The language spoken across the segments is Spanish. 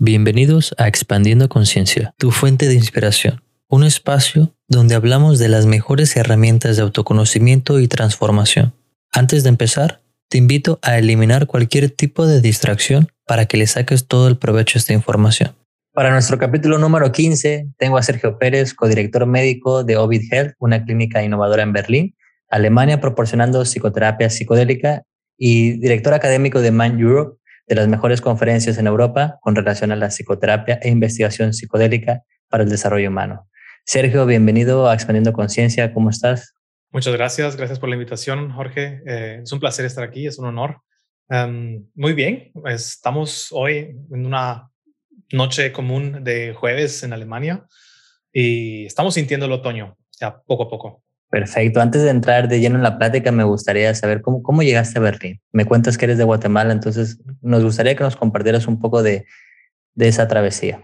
Bienvenidos a Expandiendo Conciencia, tu fuente de inspiración, un espacio donde hablamos de las mejores herramientas de autoconocimiento y transformación. Antes de empezar, te invito a eliminar cualquier tipo de distracción para que le saques todo el provecho a esta información. Para nuestro capítulo número 15, tengo a Sergio Pérez, codirector médico de Ovid Health, una clínica innovadora en Berlín, Alemania, proporcionando psicoterapia psicodélica y director académico de Man Europe, de las mejores conferencias en Europa con relación a la psicoterapia e investigación psicodélica para el desarrollo humano. Sergio, bienvenido a Expandiendo Conciencia. ¿Cómo estás? Muchas gracias. Gracias por la invitación, Jorge. Eh, es un placer estar aquí. Es un honor. Um, muy bien. Estamos hoy en una noche común de jueves en Alemania y estamos sintiendo el otoño ya poco a poco. Perfecto. Antes de entrar de lleno en la plática, me gustaría saber cómo, cómo llegaste a Berlín. Me cuentas que eres de Guatemala, entonces nos gustaría que nos compartieras un poco de, de esa travesía.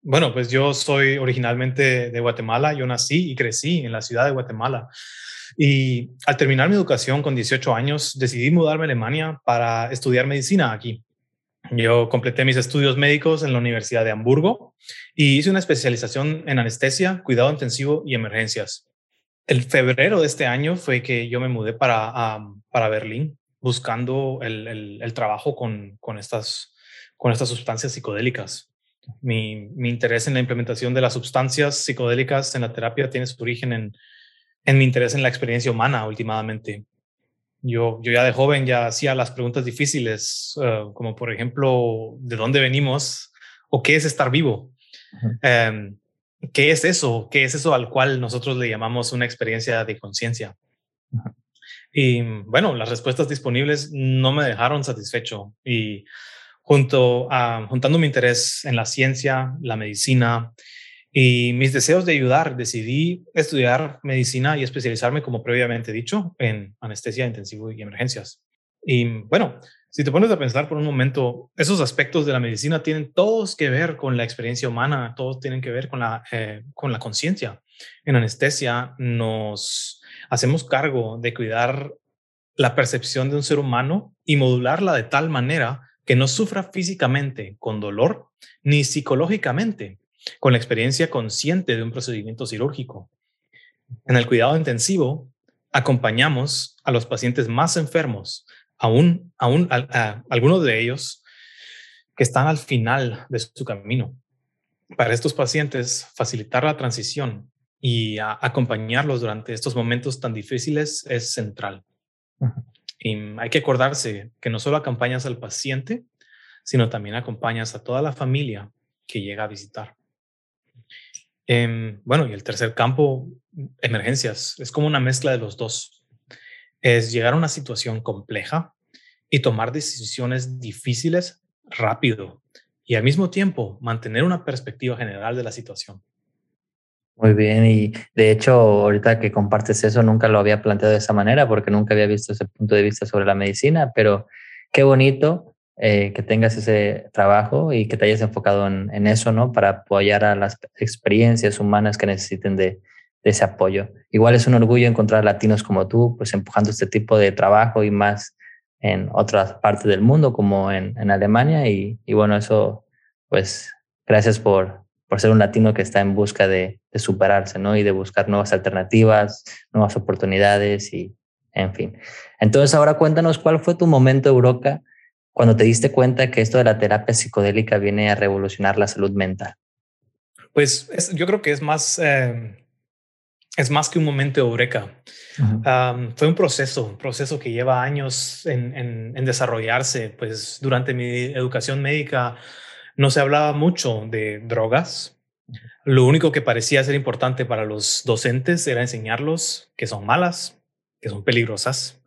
bueno, pues yo soy originalmente de Guatemala. Yo nací y crecí en la ciudad de Guatemala. Y al terminar mi educación con 18 años, decidí mudarme a Alemania para estudiar medicina aquí. Yo completé mis estudios médicos en la Universidad de Hamburgo y hice una especialización en anestesia, cuidado intensivo y emergencias el febrero de este año fue que yo me mudé para, para Berlín buscando el, el, trabajo con, con, estas, con estas sustancias psicodélicas. Mi, mi, interés en la implementación de las sustancias psicodélicas en la terapia tiene su origen en, en mi interés en la experiencia humana últimamente. Yo, yo ya de joven ya hacía las preguntas difíciles, eh, como por ejemplo, ¿de dónde venimos? ¿O qué es estar vivo? ¿Qué es eso? ¿Qué es eso al cual nosotros le llamamos una experiencia de conciencia? Y bueno, las respuestas disponibles no me dejaron satisfecho y junto a, juntando mi interés en la ciencia, la medicina y mis deseos de ayudar, decidí estudiar medicina y especializarme, como previamente dicho, en anestesia intensiva y emergencias. Y bueno, si te pones a pensar por un momento, esos aspectos de la medicina tienen todos que ver con la experiencia humana, todos tienen que ver con la, eh, con la conciencia. En anestesia nos hacemos cargo de cuidar la percepción de un ser humano y modularla de tal manera que no sufra físicamente con dolor ni psicológicamente con la experiencia consciente de un procedimiento quirúrgico. En el cuidado intensivo, acompañamos a los pacientes más enfermos aún, aún algunos de ellos que están al final de su camino. Para estos pacientes, facilitar la transición y acompañarlos durante estos momentos tan difíciles es central. Y hay que acordarse que no solo acompañas al paciente, sino también acompañas a toda la familia que llega a visitar. Em, bueno, y el tercer campo, emergencias, es como una mezcla de los dos es llegar a una situación compleja y tomar decisiones difíciles rápido y al mismo tiempo mantener una perspectiva general de la situación. Muy bien, y de hecho, ahorita que compartes eso, nunca lo había planteado de esa manera porque nunca había visto ese punto de vista sobre la medicina, pero qué bonito eh, que tengas ese trabajo y que te hayas enfocado en, en, eso, ¿no? Para apoyar a las experiencias humanas que necesiten de, ese apoyo. Igual es un orgullo encontrar latinos como tú, pues empujando este tipo de trabajo y más en otras partes del mundo, como en, en Alemania. Y, y, bueno, eso, pues gracias por, por ser un latino que está en busca de, de, superarse, ¿no? Y de buscar nuevas alternativas, nuevas oportunidades y, en fin. Entonces, ahora cuéntanos cuál fue tu momento, Euroca, cuando te diste cuenta que esto de la terapia psicodélica viene a revolucionar la salud mental. Pues yo creo que es más... Eh es más que un momento de eureka. fue un proceso, un proceso que lleva años en, desarrollarse. Pues durante mi educación médica no se hablaba mucho de drogas. Lo único que parecía ser importante para los docentes era enseñarlos que son malas, que son peligrosas.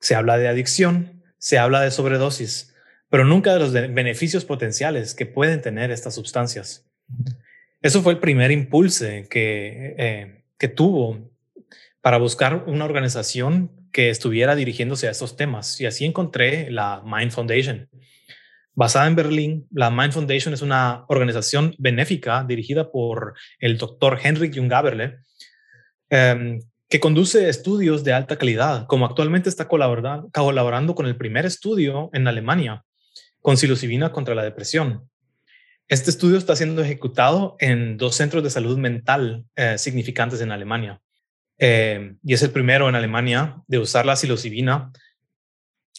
Se habla de adicción, se habla de sobredosis, pero nunca de los beneficios potenciales que pueden tener estas sustancias. Eso fue el primer impulso que eh, que tuvo para buscar una organización que estuviera dirigiéndose a estos temas. Y así encontré la Mind Foundation. Basada en Berlín, la Mind Foundation es una organización benéfica dirigida por el doctor Henrik Jungaberle, em, que conduce estudios de alta calidad, como actualmente está colaborando, con el primer estudio en Alemania con psilocibina contra la depresión. Este estudio está siendo ejecutado en dos centros de salud mental eh, significantes en Alemania. Eh, y es el primero en Alemania de usar la psilocibina,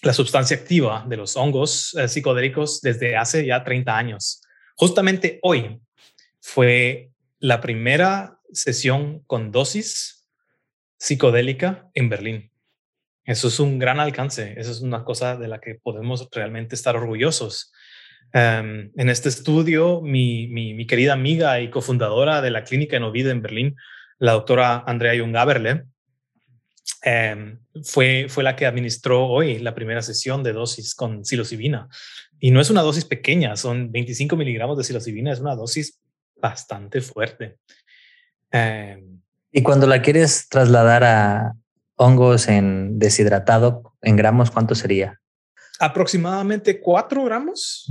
la sustancia activa de los hongos eh, psicodélicos desde hace ya 30 años. Justamente hoy fue la primera sesión con dosis psicodélica en Berlín. Eso es un gran alcance, eso es una cosa de la que podemos realmente estar orgullosos. Em, en este estudio, mi, querida amiga y cofundadora de la clínica en Ovid en Berlín, la doctora Andrea Jungaberle, em, fue, fue la que administró hoy la primera sesión de dosis con psilocibina. Y no es una dosis pequeña, son 25 miligramos de psilocibina, es una dosis bastante fuerte. Em, y cuando la quieres trasladar a hongos en deshidratado, en gramos, ¿cuánto sería? Aproximadamente 4 gramos,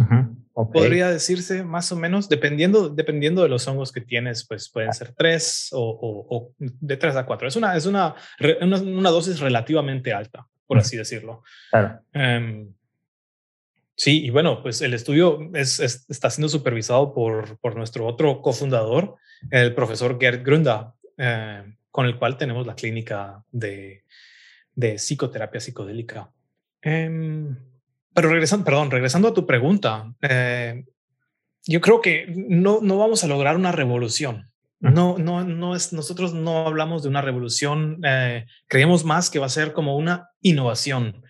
podría decirse más o menos, dependiendo, dependiendo de los hongos que tienes, pues pueden ser 3 o, de 3 a 4. Es una, es una, una, dosis relativamente alta, por así decirlo. Claro. Em, Sí, y bueno, pues el estudio es, está siendo supervisado por, por, nuestro otro cofundador, el profesor Gerd Grunda, eh, con el cual tenemos la clínica de, de psicoterapia psicodélica. Em, pero regresando, perdón, regresando a tu pregunta, eh, yo creo que no, no vamos a lograr una revolución. No, no, no es, nosotros no hablamos de una revolución, eh, creemos más que va a ser como una innovación,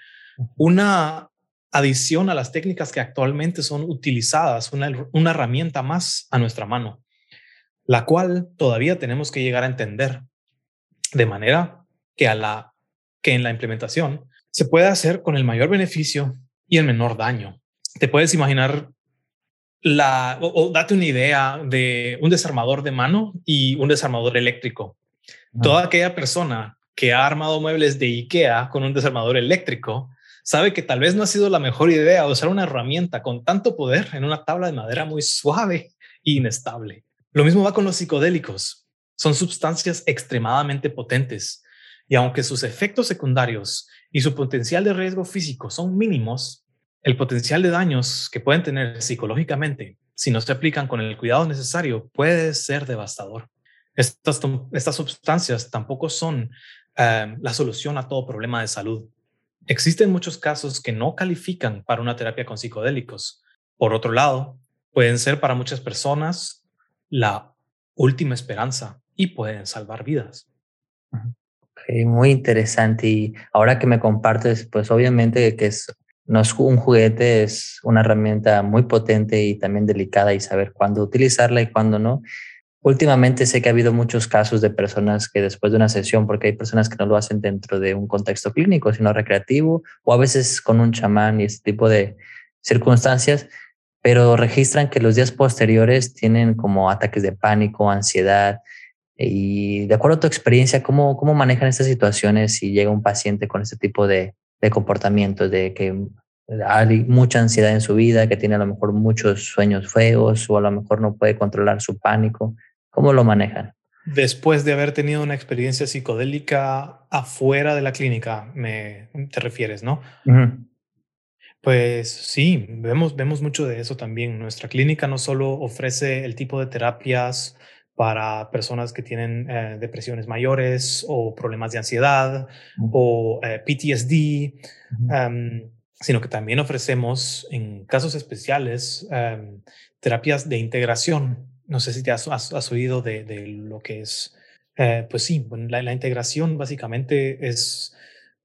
una adición a las técnicas que actualmente son utilizadas, una, herramienta más a nuestra mano, la cual todavía tenemos que llegar a entender de manera que, a la, que en la implementación se puede hacer con el mayor beneficio y el menor daño. Te puedes imaginar la, o, date una idea de un desarmador de mano y un desarmador eléctrico. Toda aquella persona que ha armado muebles de IKEA con un desarmador eléctrico sabe que tal vez no ha sido la mejor idea usar una herramienta con tanto poder en una tabla de madera muy suave e inestable. Lo mismo va con los psicodélicos. Son sustancias extremadamente potentes y aunque sus efectos secundarios y su potencial de riesgo físico son mínimos, el potencial de daños que pueden tener psicológicamente si no se aplican con el cuidado necesario puede ser devastador. Estas, estas sustancias tampoco son eh, la solución a todo problema de salud. Existen muchos casos que no califican para una terapia con psicodélicos. Por otro lado, pueden ser para muchas personas la última esperanza y pueden salvar vidas. Muy interesante. Y ahora que me compartes, pues obviamente que es, no es un juguete, es una herramienta muy potente y también delicada y saber cuándo utilizarla y cuándo no. Últimamente sé que ha habido muchos casos de personas que después de una sesión, porque hay personas que no lo hacen dentro de un contexto clínico, sino recreativo, o a veces con un chamán y este tipo de circunstancias, pero registran que los días posteriores tienen como ataques de pánico, ansiedad. Y de acuerdo a tu experiencia, ¿cómo, cómo manejan estas situaciones si llega un paciente con este tipo de, de comportamientos, de que hay mucha ansiedad en su vida, que tiene a lo mejor muchos sueños feos o a lo mejor no puede controlar su pánico? ¿Cómo lo manejan? Después de haber tenido una experiencia psicodélica afuera de la clínica, me, te refieres, ¿no? Pues sí, vemos, vemos mucho de eso también. Nuestra clínica no solo ofrece el tipo de terapias para personas que tienen eh, depresiones mayores o problemas de ansiedad o eh, PTSD, em, sino que también ofrecemos en casos especiales em, terapias de integración. No sé si te has, oído de, lo que es, eh, pues sí, la, integración básicamente es,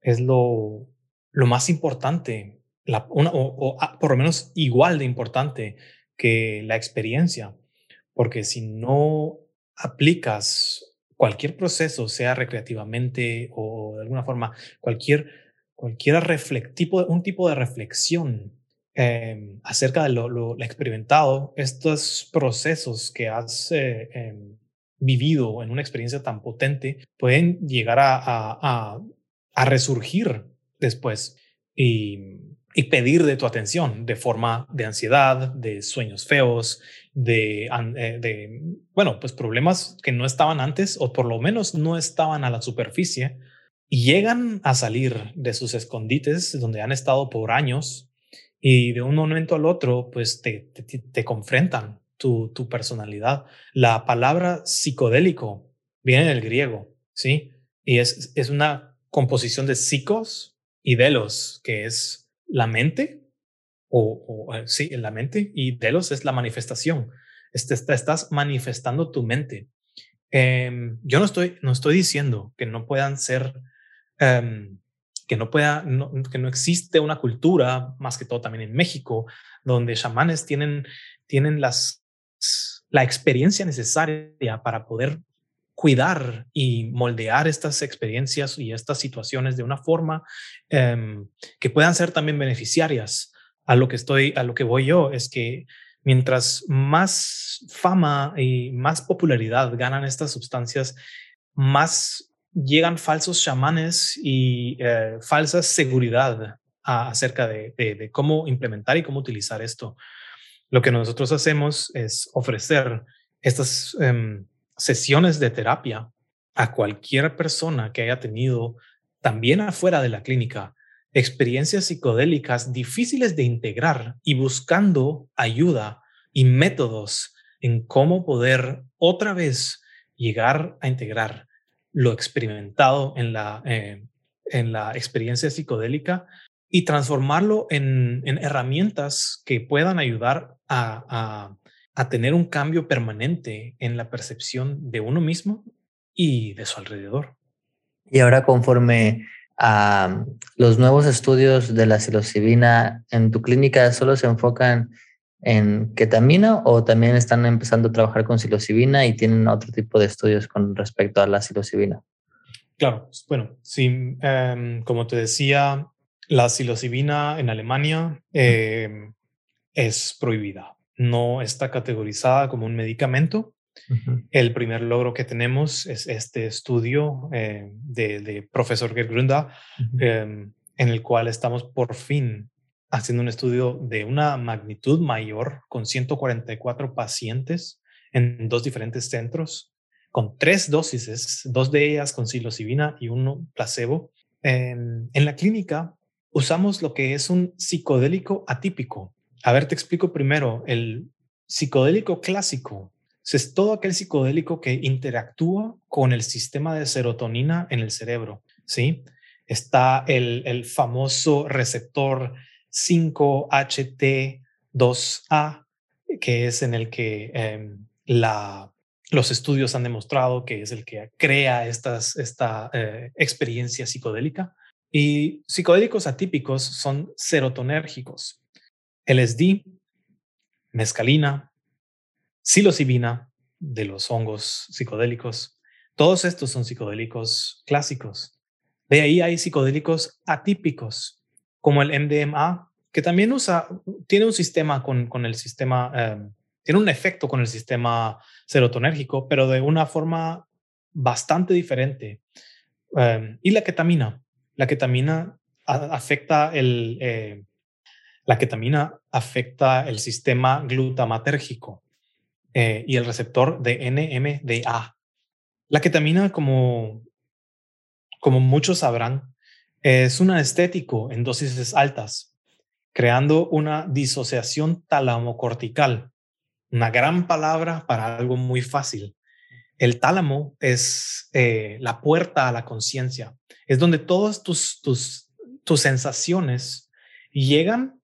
es lo, lo más importante, la, o, ah, por lo menos igual de importante que la experiencia, porque si no aplicas cualquier proceso, sea recreativamente o de alguna forma, cualquier, cualquier reflectivo, un tipo de reflexión Em, acerca de lo, experimentado, estos procesos que has eh, em, vivido en una experiencia tan potente pueden llegar a, a, resurgir después y, y, pedir de tu atención de forma de ansiedad, de sueños feos, de, eh, de, bueno, pues problemas que no estaban antes o por lo menos no estaban a la superficie y llegan a salir de sus escondites donde han estado por años y de un momento al otro, pues te, te, confrontan tu, tu, personalidad. La palabra psicodélico viene del griego, ¿sí? Y es, es una composición de psicos y delos, que es la mente, o, eh, sí, la mente, y delos es la manifestación. Este, estás manifestando tu mente. Em, yo no estoy, no estoy diciendo que no puedan ser em, que no pueda, que no existe una cultura, más que todo también en México, donde chamanes tienen, tienen las, la experiencia necesaria para poder cuidar y moldear estas experiencias y estas situaciones de una forma em, que puedan ser también beneficiarias. A lo que estoy, a lo que voy yo es que mientras más fama y más popularidad ganan estas sustancias, más llegan falsos chamanes y eh, falsa seguridad acerca de, cómo implementar y cómo utilizar esto. Lo que nosotros hacemos es ofrecer estas em, sesiones de terapia a cualquier persona que haya tenido también afuera de la clínica experiencias psicodélicas difíciles de integrar y buscando ayuda y métodos en cómo poder otra vez llegar a integrar lo experimentado en la, eh, en la experiencia psicodélica y transformarlo en, herramientas que puedan ayudar a, tener un cambio permanente en la percepción de uno mismo y de su alrededor. Y ahora conforme a los nuevos estudios de la psilocibina en tu clínica, ¿solo se enfocan en ketamina o también están empezando a trabajar con psilocibina y tienen otro tipo de estudios con respecto a la psilocibina? Claro, bueno, sí, em, como te decía, la psilocibina en Alemania em, es prohibida, no está categorizada como un medicamento. El primer logro que tenemos es este estudio eh, de, profesor Gergrunda, em, en el cual estamos por fin haciendo un estudio de una magnitud mayor con 144 pacientes en dos diferentes centros, con tres dosis, dos de ellas con psilocibina y uno placebo. En, en la clínica usamos lo que es un psicodélico atípico. A ver, te explico primero. El psicodélico clásico es todo aquel psicodélico que interactúa con el sistema de serotonina en el cerebro. ¿sí? Está el, el famoso receptor 5HT2A, que es en el que em, la, los estudios han demostrado que es el que crea estas, esta eh, experiencia psicodélica. Y psicodélicos atípicos son serotonérgicos. LSD, mescalina, psilocibina de los hongos psicodélicos. Todos estos son psicodélicos clásicos. De ahí hay psicodélicos atípicos, como el MDMA, que también usa, tiene un sistema con, con el sistema, em, tiene un efecto con el sistema serotonérgico, pero de una forma bastante diferente. Em, y la ketamina. La ketamina afecta el, eh, la ketamina afecta el sistema glutamatérgico eh, y el receptor de NMDA. La ketamina, como, como muchos sabrán, es un anestético en dosis altas, creando una disociación talamocortical, una gran palabra para algo muy fácil. El tálamo es eh, la puerta a la conciencia, es donde todas tus, tus, tus sensaciones llegan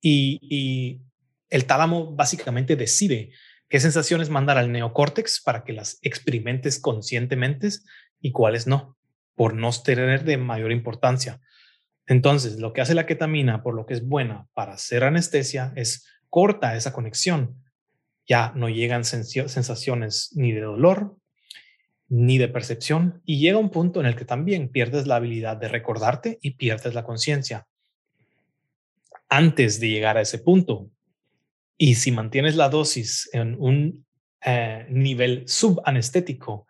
y, y el tálamo básicamente decide qué sensaciones mandar al neocórtex para que las experimentes conscientemente y cuáles no por no tener de mayor importancia. Entonces, lo que hace la ketamina, por lo que es buena para hacer anestesia, es corta esa conexión. Ya no llegan sensaciones ni de dolor, ni de percepción, y llega un punto en el que también pierdes la habilidad de recordarte y pierdes la conciencia. Antes de llegar a ese punto, y si mantienes la dosis en un eh, nivel subanestético,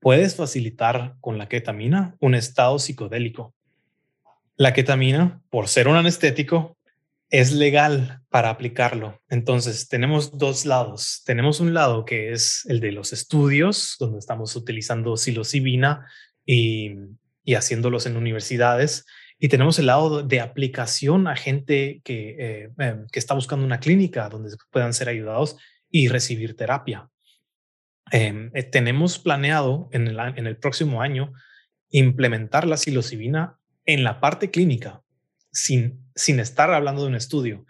puedes facilitar con la ketamina un estado psicodélico. La ketamina, por ser un anestético, es legal para aplicarlo. Entonces, tenemos dos lados. Tenemos un lado que es el de los estudios, donde estamos utilizando psilocibina y, y haciéndolos en universidades. Y tenemos el lado de aplicación a gente que, eh, em, que está buscando una clínica donde puedan ser ayudados y recibir terapia. Em, eh, tenemos planeado en el, en el próximo año implementar la psilocibina en la parte clínica sin, sin estar hablando de un estudio.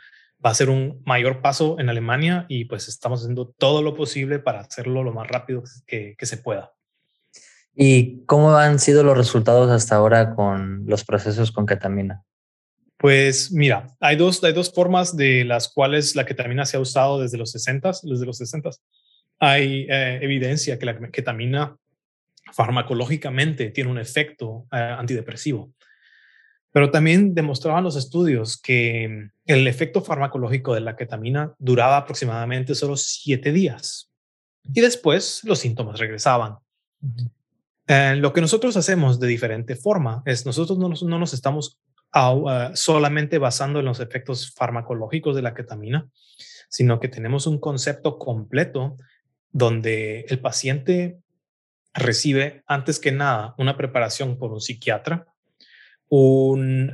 Va a ser un mayor paso en Alemania y pues estamos haciendo todo lo posible para hacerlo lo más rápido que, que se pueda. ¿Y cómo han sido los resultados hasta ahora con los procesos con ketamina? Pues mira, hay dos, hay dos formas de las cuales la ketamina se ha usado desde los 60, desde los 60. Hay eh, evidencia que la ketamina farmacológicamente tiene un efecto eh, antidepresivo. Pero también demostraban los estudios que el efecto farmacológico de la ketamina duraba aproximadamente solo siete días y después los síntomas regresaban. Eh, lo que nosotros hacemos de diferente forma es nosotros no nos, estamos uh, solamente basando en los efectos farmacológicos de la ketamina, sino que tenemos un concepto completo donde el paciente recibe antes que nada una preparación por un psiquiatra, un,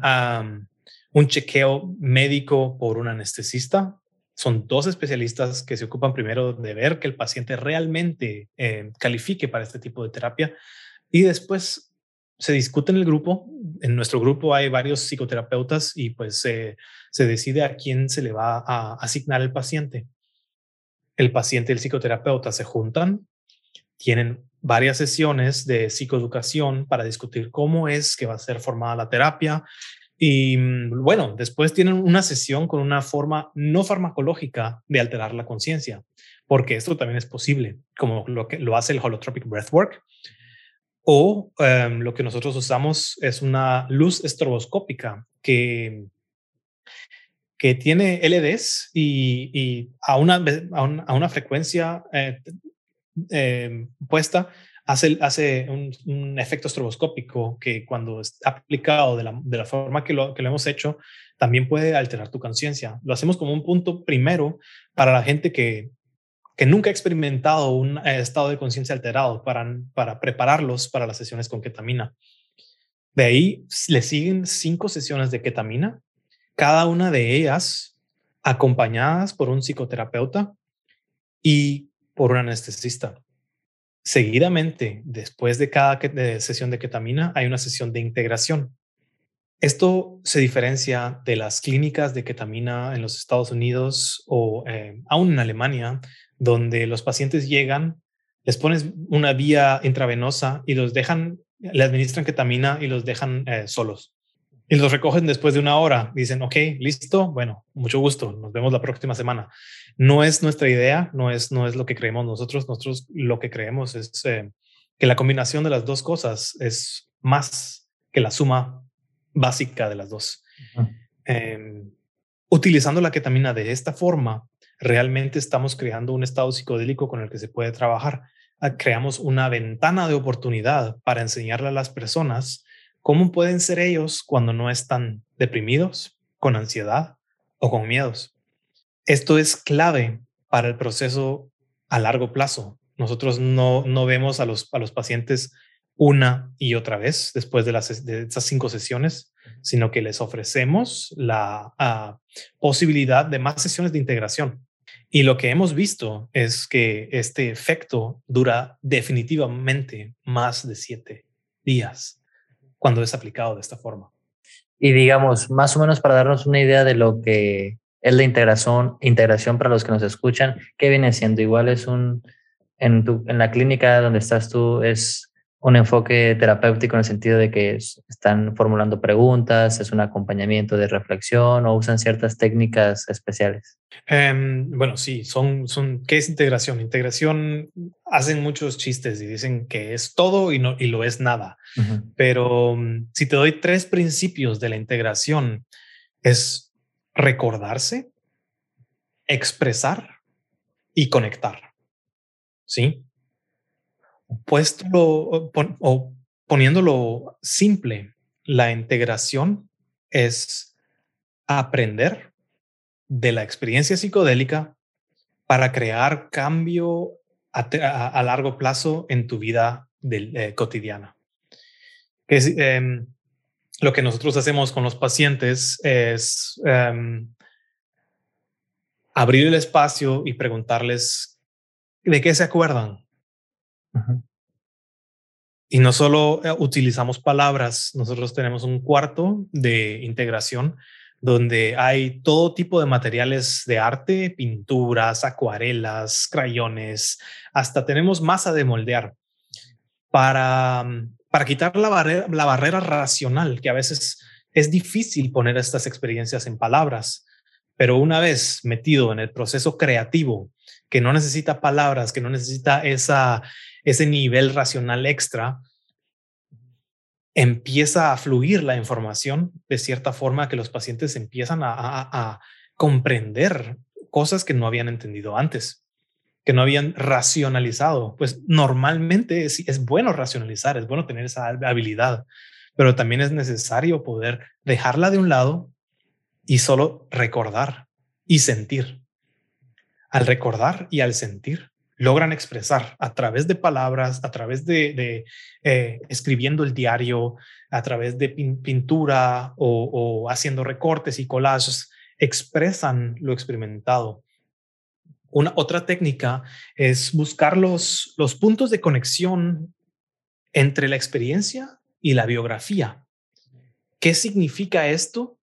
un chequeo médico por un anestesista. Son dos especialistas que se ocupan primero de ver que el paciente realmente eh, califique para este tipo de terapia y después se discute en el grupo. En nuestro grupo hay varios psicoterapeutas y pues se decide a quién se le va a asignar el paciente. El paciente y el psicoterapeuta se juntan, tienen varias sesiones de psicoeducación para discutir cómo es que va a ser formada la terapia. Y mm, bueno, después tienen una sesión con una forma no farmacológica de alterar la conciencia, porque esto también es posible, como lo que lo hace el holotropic breathwork, o em, lo que nosotros usamos es una luz estroboscópica que, que tiene LEDs y, a, una, a, una, frecuencia eh, em, puesta hace, hace un, efecto estroboscópico que cuando es aplicado de la, de la forma que lo, que lo hemos hecho, también puede alterar tu conciencia. Lo hacemos como un punto primero para la gente que, que nunca ha experimentado un eh, estado de conciencia alterado para, para prepararlos para las sesiones con ketamina. De ahí le siguen cinco sesiones de ketamina, cada una de ellas acompañadas por un psicoterapeuta y por un anestesista. Seguidamente, después de cada sesión de ketamina, hay una sesión de integración. Esto se diferencia de las clínicas de ketamina en los Estados Unidos o eh, aún en Alemania, donde los pacientes llegan, les pones una vía intravenosa y los dejan, le administran ketamina y los dejan eh, solos. Y los recogen después de una hora. Dicen, ok, listo, bueno, mucho gusto, nos vemos la próxima semana. No es nuestra idea, no es, no es lo que creemos nosotros. Nosotros lo que creemos es eh, que la combinación de las dos cosas es más que la suma básica de las dos. Em, utilizando la ketamina de esta forma, realmente estamos creando un estado psicodélico con el que se puede trabajar. Ah, creamos una ventana de oportunidad para enseñarle a las personas cómo pueden ser ellos cuando no están deprimidos, con ansiedad o con miedos. Esto es clave para el proceso a largo plazo. Nosotros no, no vemos a los, a los pacientes una y otra vez después de, las, de esas cinco sesiones, sino que les ofrecemos la ah, posibilidad de más sesiones de integración. Y lo que hemos visto es que este efecto dura definitivamente más de siete días cuando es aplicado de esta forma. Y digamos, más o menos para darnos una idea de lo que es la integración, integración para los que nos escuchan, ¿qué viene siendo? Igual es un, en, tu, en la clínica donde estás tú, es un enfoque terapéutico en el sentido de que están formulando preguntas, es un acompañamiento de reflexión o usan ciertas técnicas especiales. Em, bueno, sí, son, son, ¿qué es integración? Integración hacen muchos chistes y dicen que es todo y, no, y lo es nada. Pero mm, si te doy tres principios de la integración, es recordarse, expresar y conectar. ¿Sí? Puesto o poniéndolo simple, la integración es aprender de la experiencia psicodélica para crear cambio a, largo plazo en tu vida eh, cotidiana. Em, lo que nosotros hacemos con los pacientes es em, abrir el espacio y preguntarles de qué se acuerdan. Y no solo eh, utilizamos palabras, nosotros tenemos un cuarto de integración donde hay todo tipo de materiales de arte, pinturas, acuarelas, crayones, hasta tenemos masa de moldear para, para quitar la barrera racional, que a veces es difícil poner estas experiencias en palabras, pero una vez metido en el proceso creativo, que no necesita palabras, que no necesita esa, ese nivel racional extra, empieza a fluir la información de cierta forma que los pacientes empiezan a, comprender cosas que no habían entendido antes, que no habían racionalizado. Pues normalmente es, es bueno racionalizar, es bueno tener esa habilidad, pero también es necesario poder dejarla de un lado y solo recordar y sentir. Al recordar y al sentir, logran expresar a través de palabras, a través de, eh, escribiendo el diario, a través de pintura o, haciendo recortes y collages, expresan lo experimentado. Una otra técnica es buscar los, los puntos de conexión entre la experiencia y la biografía. ¿Qué significa esto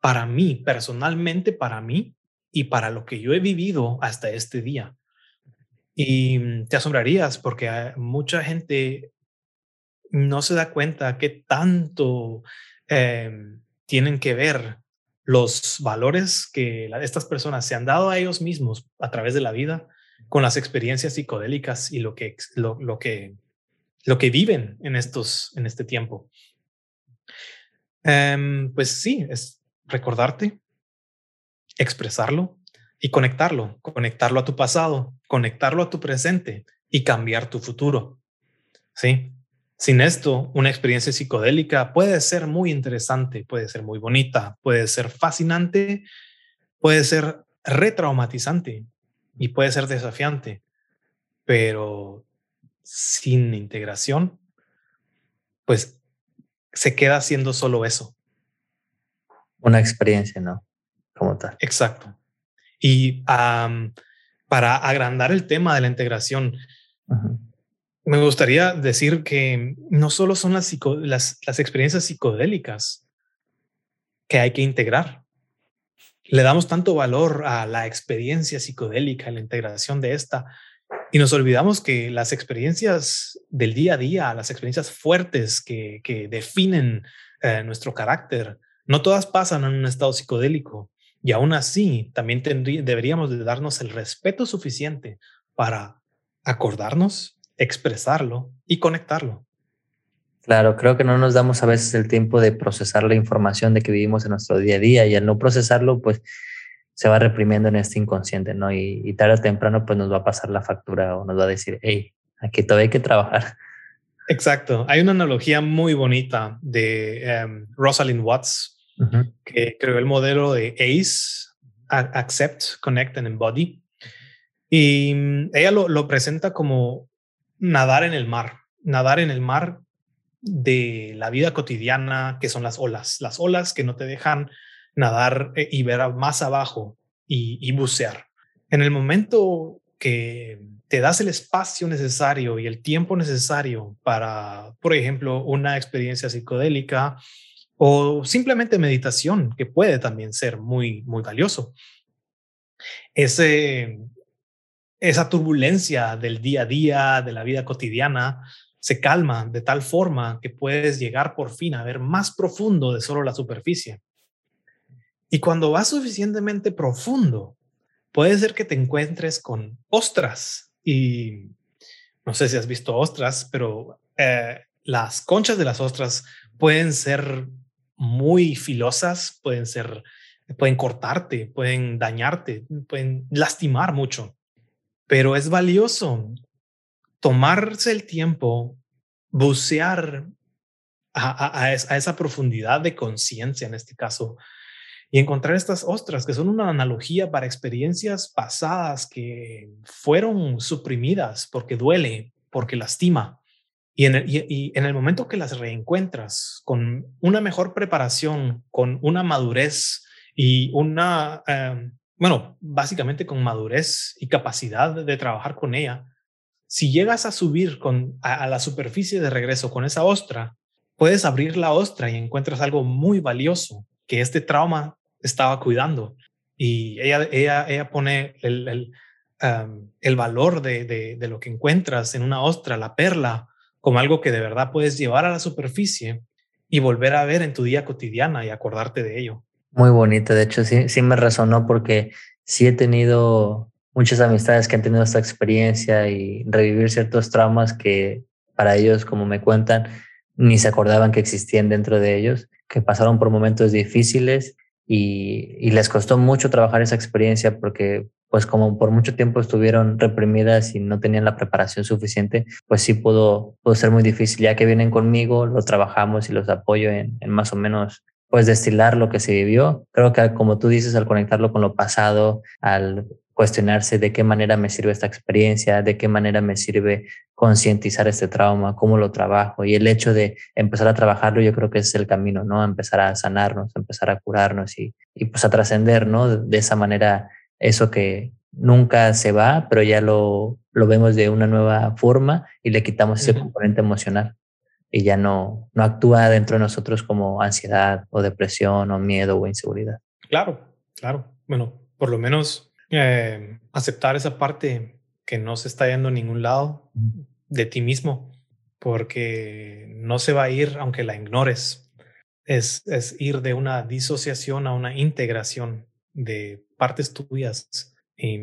para mí, personalmente para mí y para lo que yo he vivido hasta este día? Y mm, te asombrarías porque mucha gente no se da cuenta que tanto em, tienen que ver los valores que estas personas se han dado a ellos mismos a través de la vida con las experiencias psicodélicas y lo que, lo, que, lo que viven en, estos, en este tiempo. Em, pues sí, es recordarte, expresarlo y conectarlo, conectarlo a tu pasado, conectarlo a tu presente y cambiar tu futuro. ¿Sí? Sin esto, una experiencia psicodélica puede ser muy interesante, puede ser muy bonita, puede ser fascinante, puede ser retraumatizante y puede ser desafiante, pero sin integración, pues se queda siendo solo eso. Una experiencia, ¿no? Como tal. Exacto. Y para agrandar el tema de la integración, me gustaría decir que no solo son las, las, experiencias psicodélicas que hay que integrar. Le damos tanto valor a la experiencia psicodélica, a la integración de esta, y nos olvidamos que las experiencias del día a día, las experiencias fuertes que, definen eh, nuestro carácter, no todas pasan en un estado psicodélico. Y aún así, también deberíamos de darnos el respeto suficiente para acordarnos, expresarlo y conectarlo. Claro, creo que no nos damos a veces el tiempo de procesar la información de que vivimos en nuestro día a día y al no procesarlo, pues se va reprimiendo en este inconsciente, ¿no? Y, tarde o temprano, pues nos va a pasar la factura o nos va a decir, hey, aquí todavía hay que trabajar. Exacto. Hay una analogía muy bonita de em, Rosalind Watts, que creó el modelo de ACE, Accept, Connect and Embody. Y mm, ella lo, presenta como nadar en el mar, nadar en el mar de la vida cotidiana, que son las olas, las olas que no te dejan nadar eh, y ver más abajo y bucear. En el momento que te das el espacio necesario y el tiempo necesario para, por ejemplo, una experiencia psicodélica o simplemente meditación, que puede también ser muy, muy valioso. Ese, esa turbulencia del día a día, de la vida cotidiana, se calma de tal forma que puedes llegar por fin a ver más profundo de solo la superficie. Y cuando vas suficientemente profundo, puede ser que te encuentres con ostras y no sé si has visto ostras, pero eh, las conchas de las ostras pueden ser muy filosas, pueden ser, pueden cortarte, pueden dañarte, pueden lastimar mucho, pero es valioso tomarse el tiempo, bucear a, esa profundidad de conciencia en este caso y encontrar estas ostras que son una analogía para experiencias pasadas que fueron suprimidas porque duele, porque lastima Y en, el, momento que las reencuentras con una mejor preparación, con una madurez y una, em, bueno, básicamente con madurez y capacidad de trabajar con ella, si llegas a subir con, a, la superficie de regreso con esa ostra, puedes abrir la ostra y encuentras algo muy valioso que este trauma estaba cuidando. Y ella, ella, ella pone el, em, valor de, de, lo que encuentras en una ostra, la perla, como algo que de verdad puedes llevar a la superficie y volver a ver en tu día cotidiana y acordarte de ello. Muy bonito, de hecho sí, sí me resonó porque sí he tenido muchas amistades que han tenido esta experiencia y revivir ciertos traumas que para ellos, como me cuentan, ni se acordaban que existían dentro de ellos, que pasaron por momentos difíciles y, y les costó mucho trabajar esa experiencia porque pues como por mucho tiempo estuvieron reprimidas y no tenían la preparación suficiente, pues sí pudo, pudo ser muy difícil. Ya que vienen conmigo, lo trabajamos y los apoyo en, más o menos pues destilar lo que se vivió. Creo que como tú dices, al conectarlo con lo pasado, al cuestionarse de qué manera me sirve esta experiencia, de qué manera me sirve concientizar este trauma, cómo lo trabajo y el hecho de empezar a trabajarlo, yo creo que es el camino, ¿no? Empezar a sanarnos, empezar a curarnos y, y pues a trascender, ¿no? De esa manera eso que nunca se va, pero ya lo, lo vemos de una nueva forma y le quitamos ese componente emocional y ya no, no actúa dentro de nosotros como ansiedad o depresión o miedo o inseguridad. Claro, claro. Bueno, por lo menos eh, aceptar esa parte que no se está yendo a ningún lado de ti mismo, porque no se va a ir aunque la ignores. Es, es ir de una disociación a una integración de partes tuyas. Y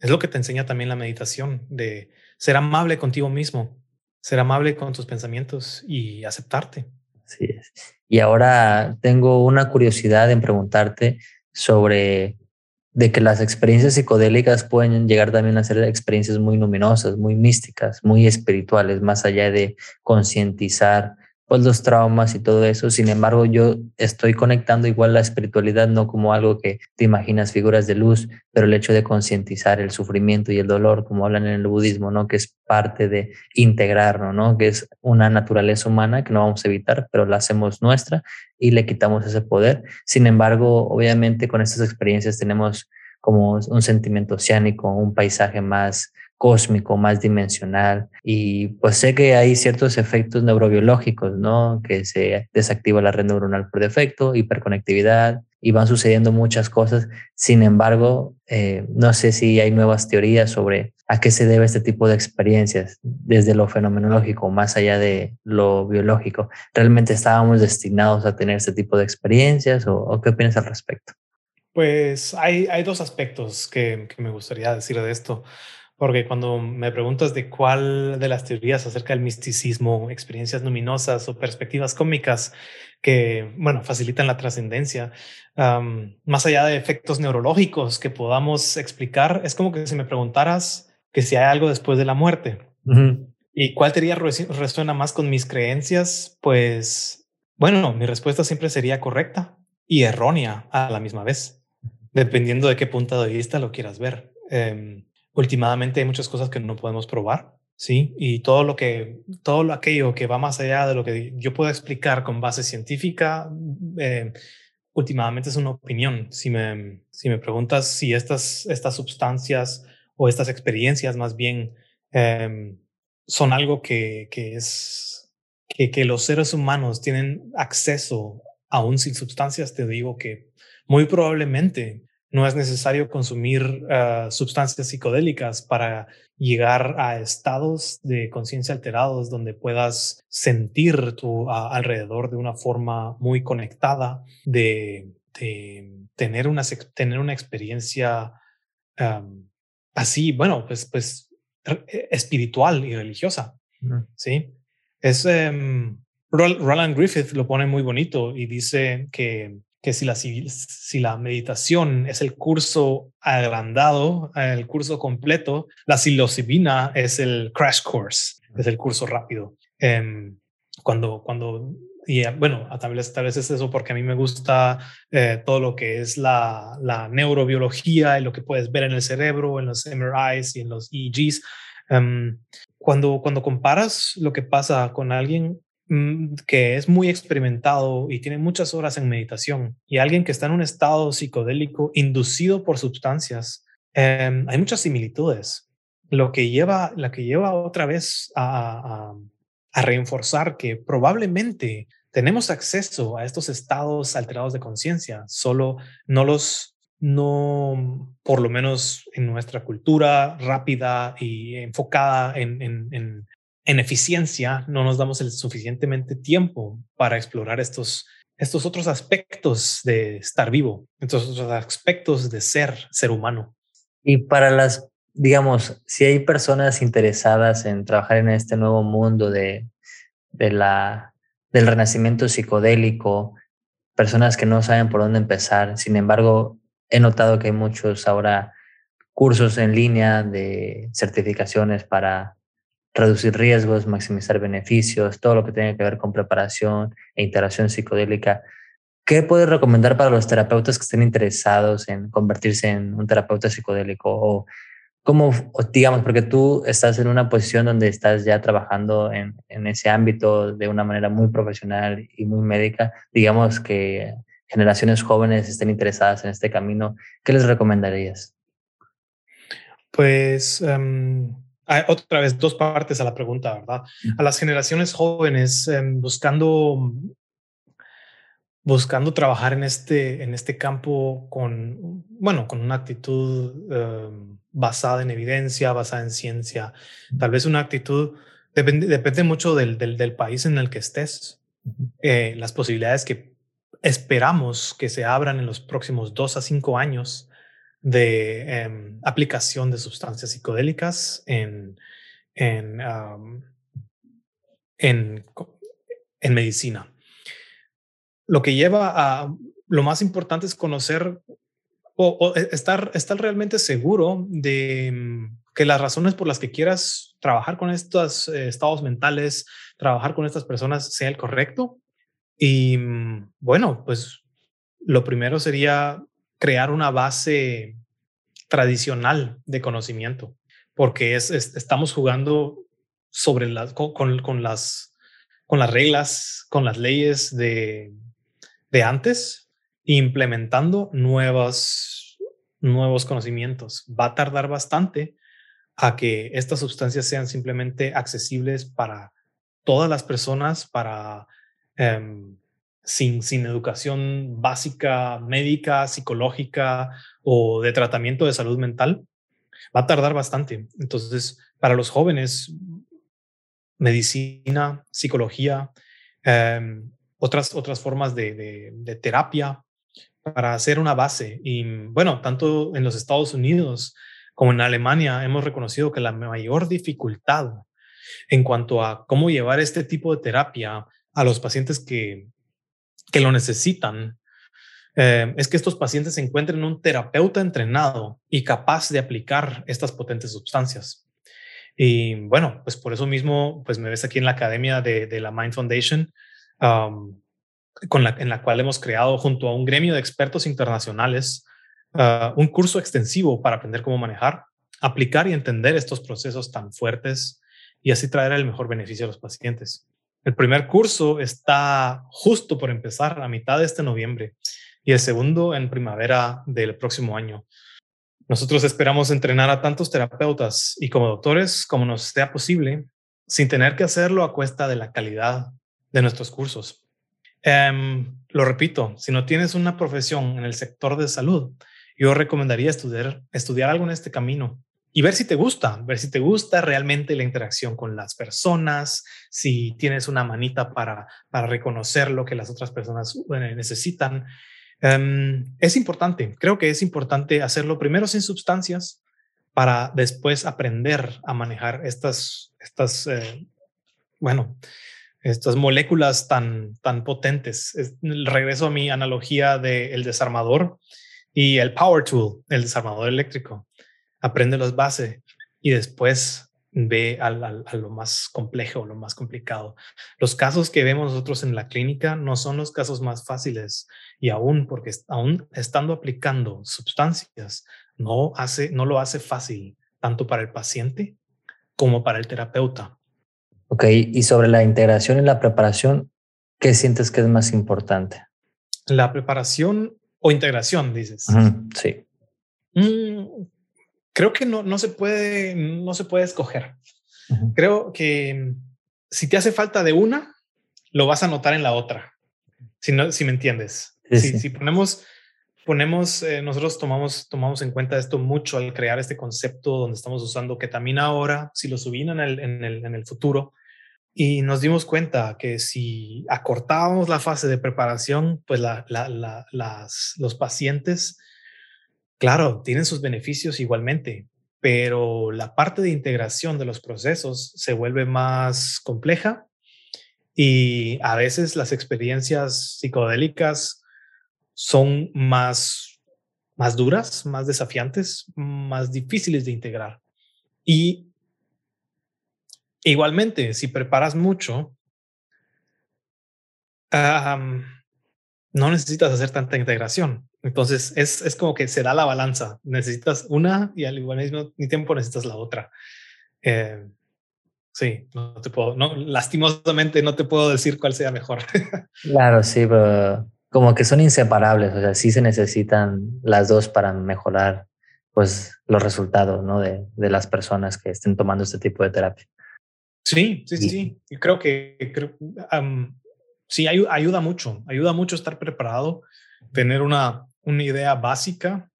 es lo que te enseña también la meditación, de ser amable contigo mismo, ser amable con tus pensamientos y aceptarte. Así es. Y ahora tengo una curiosidad en preguntarte sobre de que las experiencias psicodélicas pueden llegar también a ser experiencias muy luminosas, muy místicas, muy espirituales, más allá de concientizar pues los traumas y todo eso. Sin embargo, yo estoy conectando igual la espiritualidad no como algo que te imaginas figuras de luz, pero el hecho de concientizar el sufrimiento y el dolor, como hablan en el budismo, ¿no? Que es parte de integrarnos, ¿no? Que es una naturaleza humana que no vamos a evitar, pero la hacemos nuestra y le quitamos ese poder. Sin embargo, obviamente con estas experiencias tenemos como un sentimiento oceánico, un paisaje más cósmico, más dimensional. Y pues sé que hay ciertos efectos neurobiológicos, ¿no? Que se desactiva la red neuronal por defecto, hiperconectividad, y van sucediendo muchas cosas. Sin embargo, eh, no sé si hay nuevas teorías sobre a qué se debe este tipo de experiencias desde lo fenomenológico, más allá de lo biológico. ¿Realmente estábamos destinados a tener este tipo de experiencias o, o qué opinas al respecto? Pues hay, hay dos aspectos que, que me gustaría decir de esto. Porque cuando me preguntas de cuál de las teorías acerca del misticismo, experiencias luminosas o perspectivas cómicas que, bueno, facilitan la trascendencia, más allá de efectos neurológicos que podamos explicar, es como que si me preguntaras que si hay algo después de la muerte. ¿Y cuál teoría resuena más con mis creencias? Pues, bueno, mi respuesta siempre sería correcta y errónea a la misma vez, dependiendo de qué punto de vista lo quieras ver. Eh, últimamente hay muchas cosas que no podemos probar, ¿sí? Y todo lo que, todo aquello que va más allá de lo que yo puedo explicar con base científica, eh, últimamente es una opinión. Si me, si me preguntas si estas, estas sustancias o estas experiencias más bien em, son algo que, que es, que, que los seres humanos tienen acceso aún sin sustancias, te digo que muy probablemente no es necesario consumir ah, sustancias psicodélicas para llegar a estados de conciencia alterados donde puedas sentir tu alrededor de una forma muy conectada, de, tener, una, tener una experiencia así, bueno, pues, pues e, espiritual y religiosa. Sí. Es em, Roland Griffith lo pone muy bonito y dice que que si la, si la meditación es el curso agrandado, el curso completo, la psilocibina es el crash course, es el curso rápido. Em, cuando, cuando, y bueno, tal vez, tal vez es eso porque a mí me gusta eh, todo lo que es la, la, neurobiología y lo que puedes ver en el cerebro, en los MRIs y en los EEGs. Em, cuando, cuando comparas lo que pasa con alguien que es muy experimentado y tiene muchas horas en meditación y alguien que está en un estado psicodélico inducido por sustancias, em, hay muchas similitudes. Lo que lleva, la que lleva otra vez a, a, a reforzar que probablemente tenemos acceso a estos estados alterados de conciencia, solo no los, no, por lo menos en nuestra cultura rápida y enfocada en, en, en, eficiencia, no nos damos suficientemente tiempo para explorar estos, estos otros aspectos de estar vivo, estos otros aspectos de ser ser humano. Y para las, digamos, si hay personas interesadas en trabajar en este nuevo mundo de, de la del renacimiento psicodélico, personas que no saben por dónde empezar. Sin embargo, he notado que hay muchos ahora cursos en línea de certificaciones para reducir riesgos, maximizar beneficios, todo lo que tiene que ver con preparación e interacción psicodélica. ¿Qué puedes recomendar para los terapeutas que estén interesados en convertirse en un terapeuta psicodélico o ¿Cómo, digamos, porque tú estás en una posición donde estás ya trabajando en, en, ese ámbito de una manera muy profesional y muy médica, digamos que generaciones jóvenes estén interesadas en este camino, ¿qué les recomendarías? Pues um, otra vez dos partes a la pregunta, ¿verdad? A las generaciones jóvenes um, buscando buscando trabajar en este, en este campo con, bueno, con una actitud um, basada en evidencia, basada en ciencia. Tal vez una actitud, depende, depende mucho del, del, del, país en el que estés. Eh, las posibilidades que esperamos que se abran en los próximos dos a cinco años de eh, aplicación de sustancias psicodélicas en, en, um, en, en medicina. Lo que lleva a, lo más importante es conocer o, e, estar, estar realmente seguro de mm, que las razones por las que quieras trabajar con estos eh, estados mentales, trabajar con estas personas sea el correcto. Y mm, bueno, pues lo primero sería crear una base tradicional de conocimiento, porque es, estamos jugando sobre las, con, con, las, con las reglas, con las leyes de, de antes, implementando nuevos, nuevos conocimientos. Va a tardar bastante a que estas sustancias sean simplemente accesibles para todas las personas, para em, sin, sin educación básica, médica, psicológica o de tratamiento de salud mental. Va a tardar bastante. Entonces, para los jóvenes, medicina, psicología, em, otras, otras formas de, de terapia, para hacer una base. Y bueno, tanto en los Estados Unidos como en Alemania hemos reconocido que la mayor dificultad en cuanto a cómo llevar este tipo de terapia a los pacientes que, que lo necesitan eh, es que estos pacientes encuentren un terapeuta entrenado y capaz de aplicar estas potentes sustancias. Y bueno, pues por eso mismo, pues me ves aquí en la academia de, la Mind Foundation, con la, en la cual hemos creado junto a un gremio de expertos internacionales uh, un curso extensivo para aprender cómo manejar, aplicar y entender estos procesos tan fuertes y así traer el mejor beneficio a los pacientes. El primer curso está justo por empezar a mitad de este noviembre y el segundo en primavera del próximo año. Nosotros esperamos entrenar a tantos terapeutas y como doctores como nos sea posible, sin tener que hacerlo a cuesta de la calidad de nuestros cursos. Um, lo repito, si no tienes una profesión en el sector de salud, yo recomendaría estudiar algo en este camino y ver si te gusta, ver si te gusta realmente la interacción con las personas, si tienes una manita para, para reconocer lo que las otras personas necesitan. Um, es importante, creo que es importante hacerlo primero sin sustancias para después aprender a manejar estas, estas eh, bueno, estas moléculas tan, tan potentes. Es, regreso a mi analogía del desarmador y el power tool, el desarmador eléctrico. Aprende los bases y después ve a, lo más complejo, lo más complicado. Los casos que vemos nosotros en la clínica no son los casos más fáciles y aún porque aún estando aplicando sustancias no hace no lo hace fácil tanto para el paciente como para el terapeuta. Ok, y sobre la integración y la preparación, ¿qué sientes que es más importante? La preparación o integración, dices. sí. Mm, creo que no, no, se puede, no se puede escoger. Creo que si te hace falta de una, lo vas a notar en la otra. Si, no, si me entiendes. si, ponemos, ponemos eh, nosotros tomamos, tomamos en cuenta esto mucho al crear este concepto donde estamos usando ketamina ahora, si lo subían en el, en el, en el futuro, y nos dimos cuenta que si acortábamos la fase de preparación, pues la, la, las, los pacientes, claro, tienen sus beneficios igualmente, pero la parte de integración de los procesos se vuelve más compleja y a veces las experiencias psicodélicas son más, más duras, más desafiantes, más difíciles de integrar. Y igualmente, si preparas mucho, no necesitas hacer tanta integración. Entonces es, es, como que se da la balanza. Necesitas una y al igual mismo tiempo necesitas la otra. Eh, Sí, no te puedo, no, lastimosamente no te puedo decir cuál sea mejor. claro, sí, pero como que son inseparables, o sea, sí se necesitan las dos para mejorar pues los resultados, ¿no? De, de las personas que estén tomando este tipo de terapia. Sí, sí, sí, sí. Y creo que creo, sí ayuda mucho, ayuda mucho estar preparado, tener una, una idea básica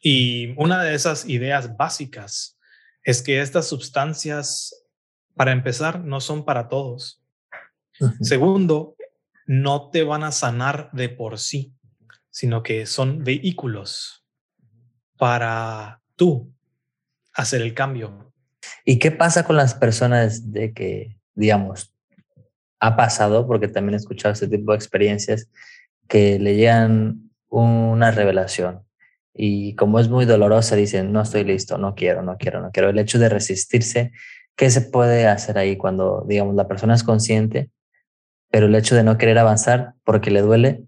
y una de esas ideas básicas es que estas sustancias para empezar, no son para todos. Segundo, no te van a sanar de por sí, sino que son vehículos para tú hacer el cambio. ¿Y qué pasa con las personas de que, digamos, ha pasado, porque también he escuchado este tipo de experiencias, que le llegan una revelación y como es muy dolorosa, dicen, no estoy listo, no quiero, no quiero, no quiero. El hecho de resistirse ¿Qué se puede hacer ahí cuando, digamos, la persona es consciente, pero el hecho de no querer avanzar porque le duele,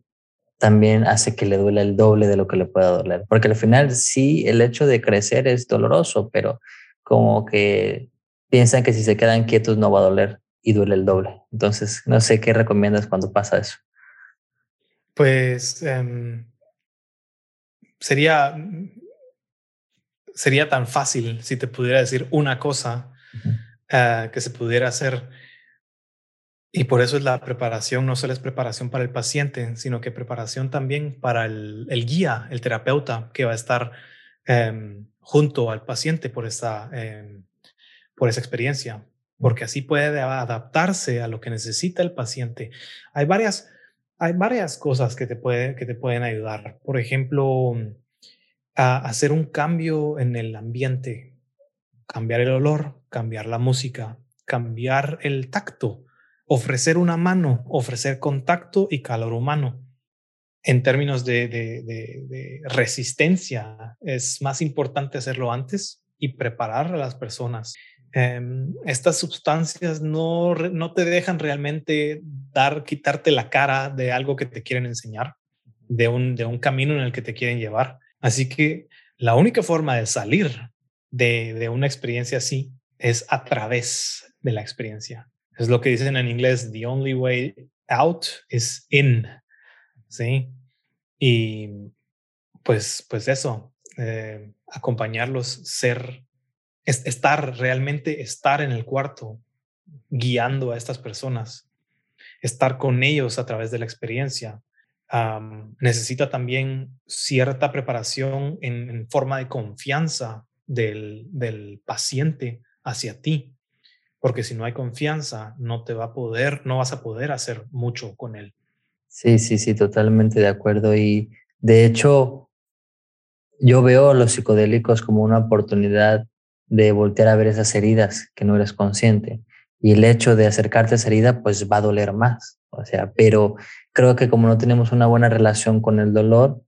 también hace que le duele el doble de lo que le pueda doler? Porque al final sí, el hecho de crecer es doloroso, pero como que piensan que si se quedan quietos no va a doler y duele el doble. Entonces, no sé qué recomiendas cuando pasa eso. Pues em, sería, sería tan fácil si te pudiera decir una cosa Ah, que se pudiera hacer. Y por eso es la preparación, no solo es preparación para el paciente, sino que preparación también para el, guía, el terapeuta que va a estar em, junto al paciente por esa, em, por esa experiencia, porque así puede adaptarse a lo que necesita el paciente. Hay varias, hay varias cosas que te, puede, que te pueden ayudar. Por ejemplo, a hacer un cambio en el ambiente, cambiar el olor, cambiar la música, cambiar el tacto, ofrecer una mano, ofrecer contacto y calor humano. En términos de, resistencia, es más importante hacerlo antes y preparar a las personas. Em, estas sustancias no, no te dejan realmente dar, quitarte la cara de algo que te quieren enseñar, de un, de un camino en el que te quieren llevar. Así que la única forma de salir de, una experiencia así es a través de la experiencia. Es lo que dicen en inglés, the only way out is in. ¿Sí? Y pues, pues eso, eh, acompañarlos, ser, estar, realmente estar en el cuarto, guiando a estas personas, estar con ellos a través de la experiencia. necesita también cierta preparación en forma de confianza del, paciente hacia ti, porque si no hay confianza, no te va a poder, no vas a poder hacer mucho con él. Sí, sí, sí, totalmente de acuerdo. Y de hecho, yo veo los psicodélicos como una oportunidad de voltear a ver esas heridas que no eres consciente. Y el hecho de acercarte a esa herida, pues va a doler más. O sea, pero creo que como no tenemos una buena relación con el dolor,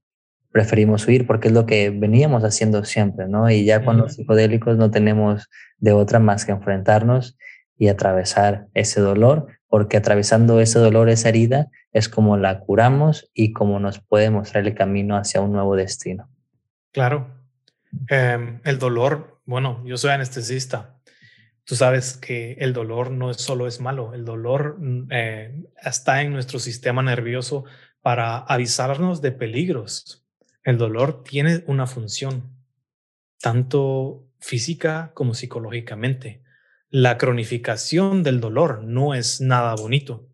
preferimos huir porque es lo que veníamos haciendo siempre, ¿no? Y ya con los psicodélicos no tenemos de otra más que enfrentarnos y atravesar ese dolor, porque atravesando ese dolor, esa herida, es como la curamos y como nos puede mostrar el camino hacia un nuevo destino. Claro. Em, el dolor, bueno, yo soy anestesista Tú sabes que el dolor no solo es malo, el dolor mm, eh, está en nuestro sistema nervioso para avisarnos de peligros. El dolor tiene una función, tanto física como psicológicamente. La cronificación del dolor no es nada bonito.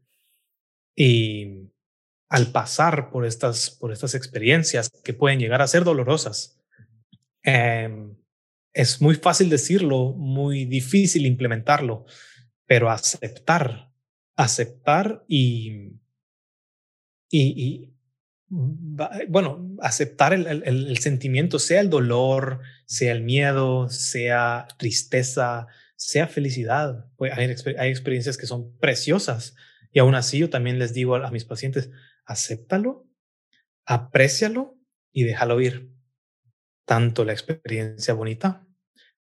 Y al pasar por estas, por estas experiencias que pueden llegar a ser dolorosas, em, es muy fácil decirlo, muy difícil implementarlo, pero aceptar, aceptar y, y, bueno, aceptar el, sentimiento, sea el dolor, sea el miedo, sea tristeza, sea felicidad. Pues hay, hay experiencias que son preciosas y aún así yo también les digo a, a mis pacientes, acéptalo, aprécialo y déjalo ir tanto la experiencia bonita,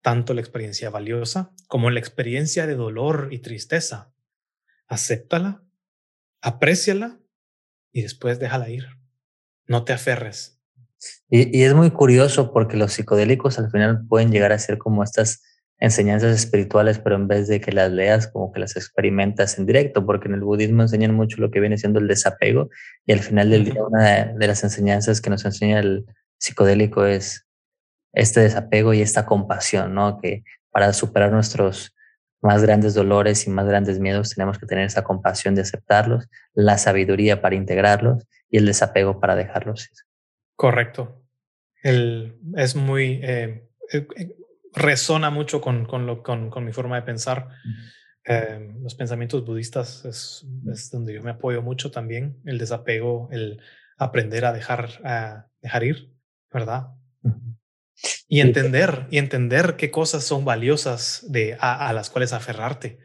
tanto la experiencia valiosa, como la experiencia de dolor y tristeza. Acéptala, apréciala y después déjala ir. No te aferres. Y, es muy curioso porque los psicodélicos al final pueden llegar a ser como estas enseñanzas espirituales, pero en vez de que las leas, como que las experimentas en directo, porque en el budismo enseñan mucho lo que viene siendo el desapego y al final del día una de las enseñanzas que nos enseña el psicodélico es este desapego y esta compasión, ¿no? Que para superar nuestros más grandes dolores y más grandes miedos tenemos que tener esa compasión de aceptarlos, la sabiduría para integrarlos y el desapego para dejarlos. Correcto. El, es muy, eh, eh, eh, resona mucho con, con, lo, con, con, mi forma de pensar. los pensamientos budistas es, es, donde yo me apoyo mucho también, el desapego, el aprender a dejar, a dejar ir, ¿verdad? Y entender, y entender qué cosas son valiosas de, a, las cuales aferrarte.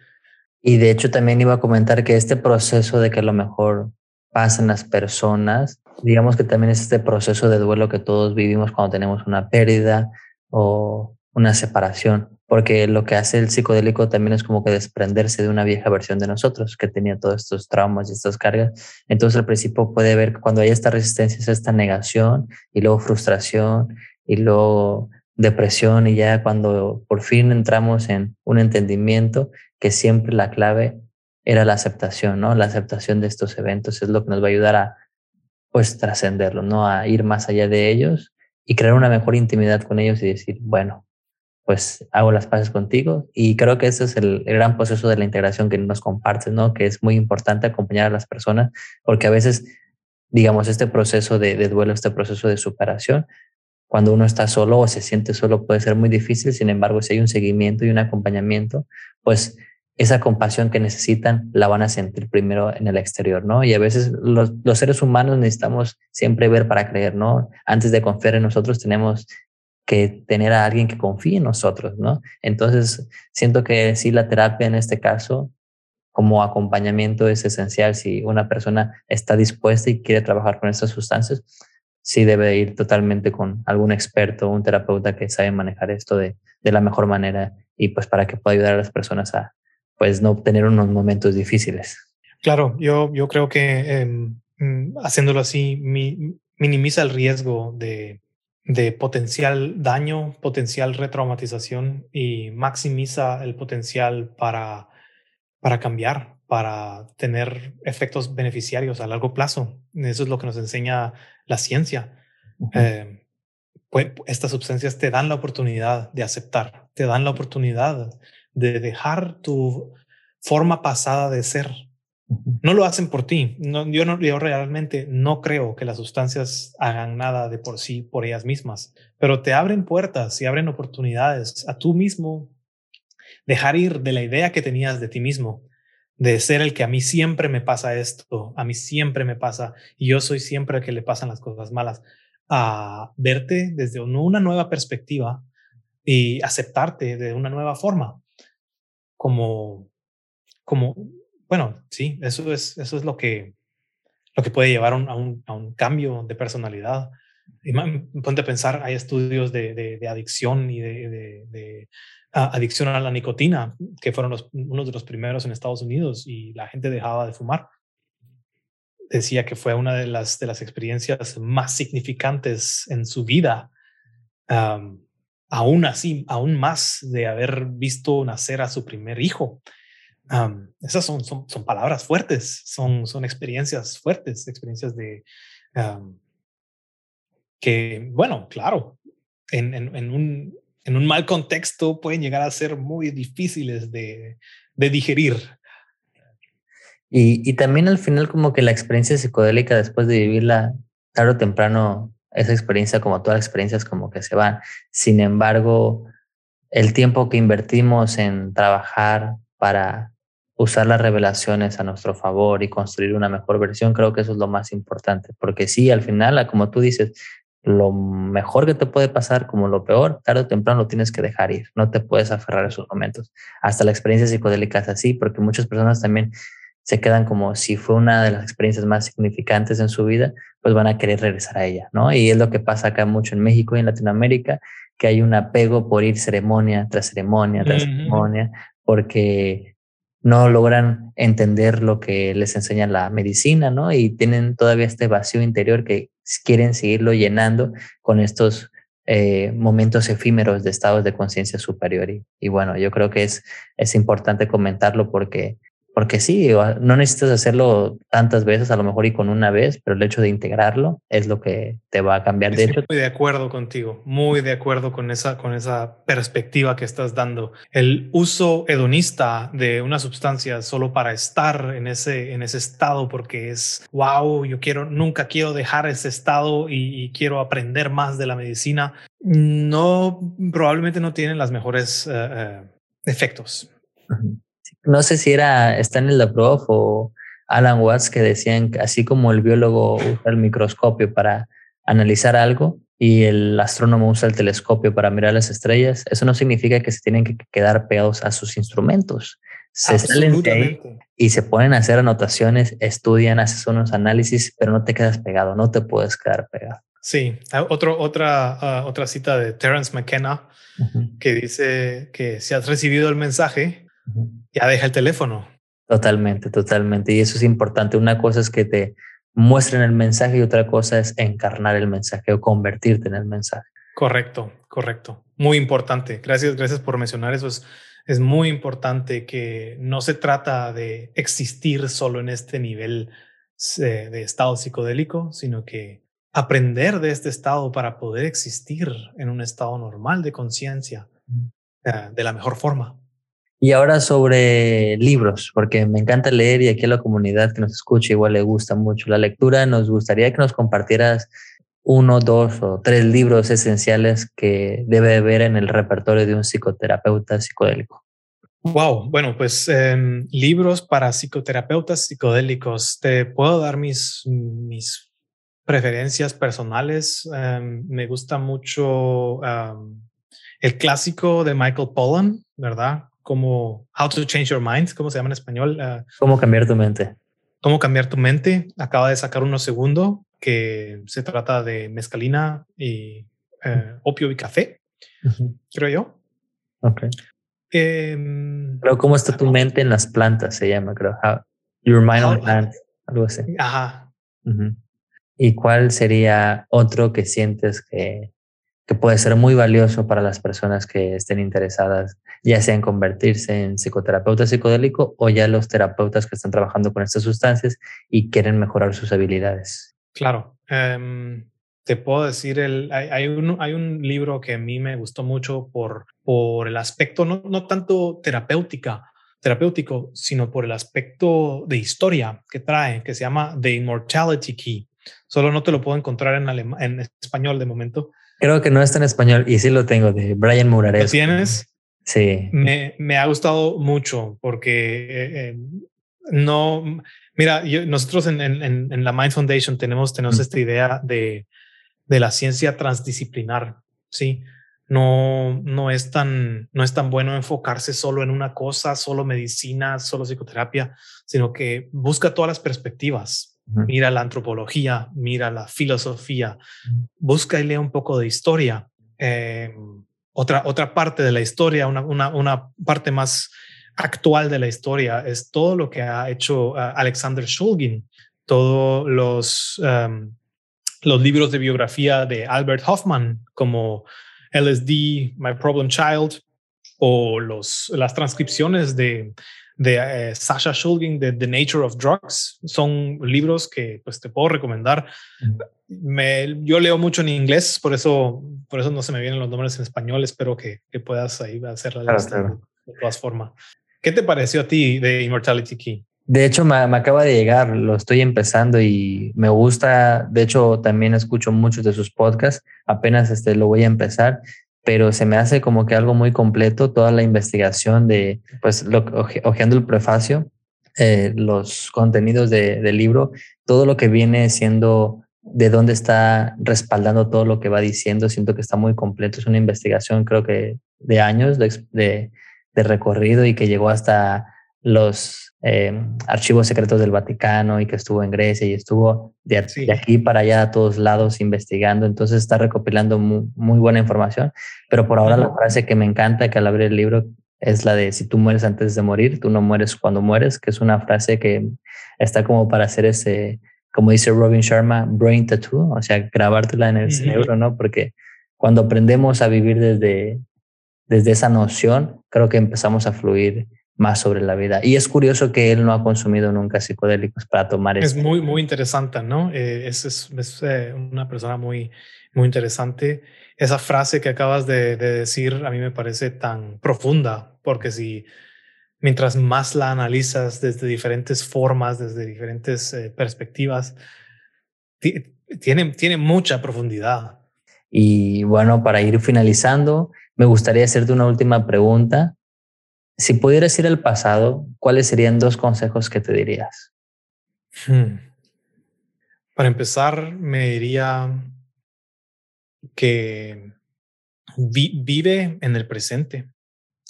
Y de hecho también iba a comentar que este proceso de que a lo mejor pasan las personas, digamos que también es este proceso de duelo que todos vivimos cuando tenemos una pérdida o una separación, porque lo que hace el psicodélico también es como que desprenderse de una vieja versión de nosotros que tenía todos estos traumas y estas cargas. Entonces al principio puede ver que cuando hay esta resistencia, es esta negación y luego frustración y luego depresión y ya cuando por fin entramos en un entendimiento que siempre la clave era la aceptación, ¿no? La aceptación de estos eventos es lo que nos va a ayudar a pues trascenderlo, ¿no? A ir más allá de ellos y crear una mejor intimidad con ellos y decir, bueno, pues hago las paces contigo y creo que ese es el, gran proceso de la integración que nos compartes, ¿no? Que es muy importante acompañar a las personas porque a veces, digamos, este proceso de, de duelo, este proceso de superación, cuando uno está solo o se siente solo puede ser muy difícil, sin embargo, si hay un seguimiento y un acompañamiento, pues esa compasión que necesitan la van a sentir primero en el exterior, ¿no? Y a veces los, seres humanos necesitamos siempre ver para creer, ¿no? Antes de confiar en nosotros tenemos que tener a alguien que confíe en nosotros, ¿no? Entonces, siento que sí, la terapia en este caso, como acompañamiento, es esencial si una persona está dispuesta y quiere trabajar con estas sustancias, sí debe ir totalmente con algún experto, un terapeuta que sabe manejar esto de, la mejor manera y pues para que pueda ayudar a las personas a pues no obtener unos momentos difíciles. Claro, yo, yo creo que em, mm, haciéndolo así minimiza el riesgo de, de potencial daño, potencial retraumatización y maximiza el potencial para, para cambiar, para tener efectos beneficiarios a largo plazo. Eso es lo que nos enseña la ciencia. Eh, pues, estas sustancias te dan la oportunidad de aceptar, te dan la oportunidad de dejar tu forma pasada de ser. No lo hacen por ti. No, yo, no, yo realmente no creo que las sustancias hagan nada de por sí, por ellas mismas, pero te abren puertas y abren oportunidades a tú mismo dejar ir de la idea que tenías de ti mismo de ser el que a mí siempre me pasa esto, a mí siempre me pasa y yo soy siempre el que le pasan las cosas malas, a verte desde una nueva perspectiva y aceptarte de una nueva forma. Como, como, bueno, sí, eso es, eso es lo que, lo que puede llevar a un, a un, cambio de personalidad. Y ponte a pensar, hay estudios de, de, adicción y de, de adicción a la nicotina, que fueron los, uno de los primeros en Estados Unidos y la gente dejaba de fumar. Decía que fue una de las, de las experiencias más significantes en su vida. aún así, aún más de haber visto nacer a su primer hijo. esas son, son, son, palabras fuertes, son, son experiencias fuertes, experiencias de que, bueno, claro, en, en, un, en un mal contexto pueden llegar a ser muy difíciles de, digerir. Y, y, también al final como que la experiencia psicodélica después de vivirla tarde o temprano, esa experiencia como todas las experiencias como que se van. Sin embargo, el tiempo que invertimos en trabajar para usar las revelaciones a nuestro favor y construir una mejor versión, creo que eso es lo más importante, porque sí, al final, como tú dices, lo mejor que te puede pasar como lo peor, tarde o temprano lo tienes que dejar ir, no te puedes aferrar a esos momentos. Hasta la experiencia psicodélica es así, porque muchas personas también se quedan como si fue una de las experiencias más significantes en su vida, pues van a querer regresar a ella, ¿no? Y es lo que pasa acá mucho en México y en Latinoamérica, que hay un apego por ir ceremonia tras ceremonia tras ceremonia, porque no logran entender lo que les enseña la medicina, ¿no? Y tienen todavía este vacío interior que quieren seguirlo llenando con estos eh, momentos efímeros de estados de conciencia superior. Y, y, bueno, yo creo que es, es importante comentarlo porque porque sí, no necesitas hacerlo tantas veces, a lo mejor y con una vez, pero el hecho de integrarlo es lo que te va a cambiar. De hecho, muy de acuerdo contigo, muy de acuerdo con esa, con esa perspectiva que estás dando. El uso hedonista de una sustancia solo para estar en ese, en ese estado, porque es wow, yo quiero, nunca quiero dejar ese estado y, quiero aprender más de la medicina, no, probablemente no tienen las mejores eh, eh, efectos no sé si era Stanley Laprof o Alan Watts que decían que así como el biólogo usa el microscopio para analizar algo y el astrónomo usa el telescopio para mirar las estrellas, eso no significa que se tienen que quedar pegados a sus instrumentos. Se salen y se ponen a hacer anotaciones, estudian, hacen unos análisis, pero no te quedas pegado, no te puedes quedar pegado. Sí, otro, otra, ah, otra cita de Terence McKenna que dice que si has recibido el mensaje, ya deja el teléfono. Totalmente, totalmente. Y eso es importante. Una cosa es que te muestren el mensaje y otra cosa es encarnar el mensaje o convertirte en el mensaje. Correcto, correcto. Muy importante. Gracias, gracias por mencionar eso. Es, es muy importante que no se trata de existir solo en este nivel de, de estado psicodélico, sino que aprender de este estado para poder existir en un estado normal de conciencia uh, de la mejor forma. Y ahora sobre libros, porque me encanta leer y aquí a la comunidad que nos escucha igual le gusta mucho la lectura. Nos gustaría que nos compartieras uno, dos o tres libros esenciales que debe haber en el repertorio de un psicoterapeuta psicodélico. Wow, bueno, pues em, libros para psicoterapeutas psicodélicos. Te puedo dar mis, mis preferencias personales. Em, me gusta mucho el clásico de Michael Pollan, ¿verdad? Como How to Change Your Mind, ¿cómo se llama en español? Uh, ¿Cómo cambiar tu mente? ¿Cómo cambiar tu mente? Acaba de sacar uno segundo que se trata de mezcalina y uh, opio y café, uh -huh. creo yo. Ok. Eh, Pero ¿cómo está tu mente en las plantas? Se llama, creo. How, your mind on plants, algo así. Ajá. ¿Y cuál sería otro que sientes que que puede ser muy valioso para las personas que estén interesadas, ya sea en convertirse en psicoterapeuta psicodélico o ya los terapeutas que están trabajando con estas sustancias y quieren mejorar sus habilidades. Claro. Um, te puedo decir, el, hay, hay, un, hay un libro que a mí me gustó mucho por, por el aspecto, no, no tanto terapéutica, terapéutico, sino por el aspecto de historia que trae, que se llama The Immortality Key. Solo no te lo puedo encontrar en, en español de momento, Creo que no está en español y sí lo tengo de Brian Murares. ¿Lo tienes? Sí. Me, me ha gustado mucho porque eh, eh, no, mira, nosotros en, en, en, la Mind Foundation tenemos, tenemos mm. esta idea de, de la ciencia transdisciplinar, ¿sí? No, no, es tan, no es tan bueno enfocarse solo en una cosa, solo medicina, solo psicoterapia, sino que busca todas las perspectivas, mira la antropología, mira la filosofía, busca y lee un poco de historia. Eh, otra, otra parte de la historia, una, una, una, parte más actual de la historia es todo lo que ha hecho uh, Alexander Shulgin, todos los, um, los libros de biografía de Albert Hoffman, como LSD, My Problem Child, o los, las transcripciones de, de eh, Sasha Shulgin de The Nature of Drugs. Son libros que pues, te puedo recomendar. Me, yo leo mucho en inglés, por eso, por eso no se me vienen los nombres en español. Espero que, que puedas ahí hacer la lista de, todas formas. ¿Qué te pareció a ti de Immortality Key? De hecho, me, me, acaba de llegar, lo estoy empezando y me gusta. De hecho, también escucho muchos de sus podcasts. Apenas este, lo voy a empezar pero se me hace como que algo muy completo toda la investigación de, pues, lo, el prefacio, eh, los contenidos de, del libro, todo lo que viene siendo, de dónde está respaldando todo lo que va diciendo, siento que está muy completo. Es una investigación, creo que de años de, de recorrido y que llegó hasta los eh, archivos secretos del Vaticano y que estuvo en Grecia y estuvo de, aquí para allá a todos lados investigando. Entonces está recopilando muy, buena información. Pero por ahora la frase que me encanta que al abrir el libro es la de si tú mueres antes de morir, tú no mueres cuando mueres, que es una frase que está como para hacer ese, como dice Robin Sharma, brain tattoo, o sea, grabártela en el cerebro, ¿no? Porque cuando aprendemos a vivir desde, desde esa noción, creo que empezamos a fluir más sobre la vida. Y es curioso que él no ha consumido nunca psicodélicos para tomar Es muy, muy interesante, ¿no? Eh, es, es, eh, una persona muy, muy interesante. Esa frase que acabas de, decir a mí me parece tan profunda, porque si mientras más la analizas desde diferentes formas, desde diferentes eh, perspectivas, tiene, tiene mucha profundidad. Y bueno, para ir finalizando, me gustaría hacerte una última pregunta si pudieras ir al pasado, ¿cuáles serían dos consejos que te dirías? Hmm. Para empezar, me diría que vive en el presente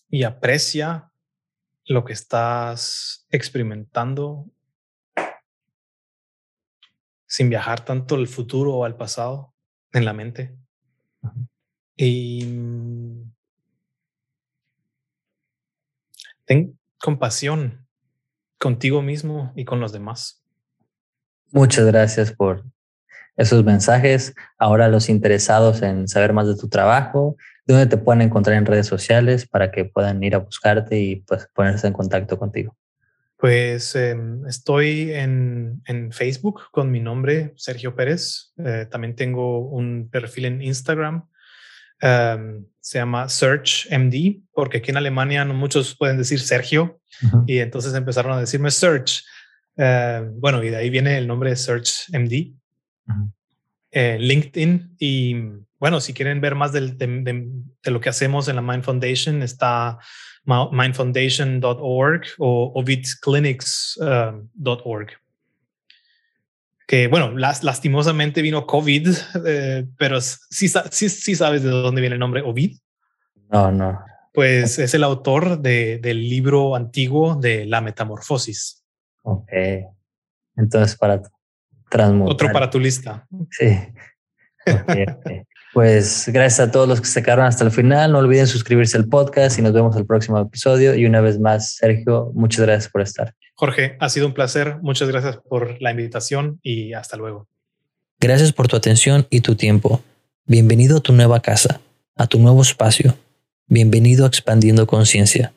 y aprecia lo que estás experimentando sin viajar tanto al futuro o al pasado en la mente. Y ten compasión contigo mismo y con los demás. Muchas gracias por esos mensajes. Ahora los interesados en saber más de tu trabajo, ¿dónde te pueden encontrar en redes sociales para que puedan ir a buscarte y pues, ponerse en contacto contigo? Pues em, estoy en, en, Facebook con mi nombre, Sergio Pérez. Eh, también tengo un perfil en Instagram Em, se llama Search MD, porque aquí en Alemania no muchos pueden decir Sergio, y entonces empezaron a decirme Search. Em, bueno, y de ahí viene el nombre de Search MD. Eh, LinkedIn y bueno, si quieren ver más de, de, lo que hacemos en la Mind Foundation, está mindfoundation.org o ovidclinics.org que bueno, lastimosamente vino COVID, eh, pero sí, sí, sí, sabes de dónde viene el nombre Ovid. No, no. Pues es el autor de, del libro antiguo de la metamorfosis. Ok. Entonces, para transmutar. Otro para tu lista. Sí. Pues gracias a todos los que se quedaron hasta el final. No olviden suscribirse al podcast y nos vemos el próximo episodio. Y una vez más, Sergio, muchas gracias por estar. Jorge, ha sido un placer. Muchas gracias por la invitación y hasta luego. Gracias por tu atención y tu tiempo. Bienvenido a tu nueva casa, a tu nuevo espacio. Bienvenido a Expandiendo Conciencia.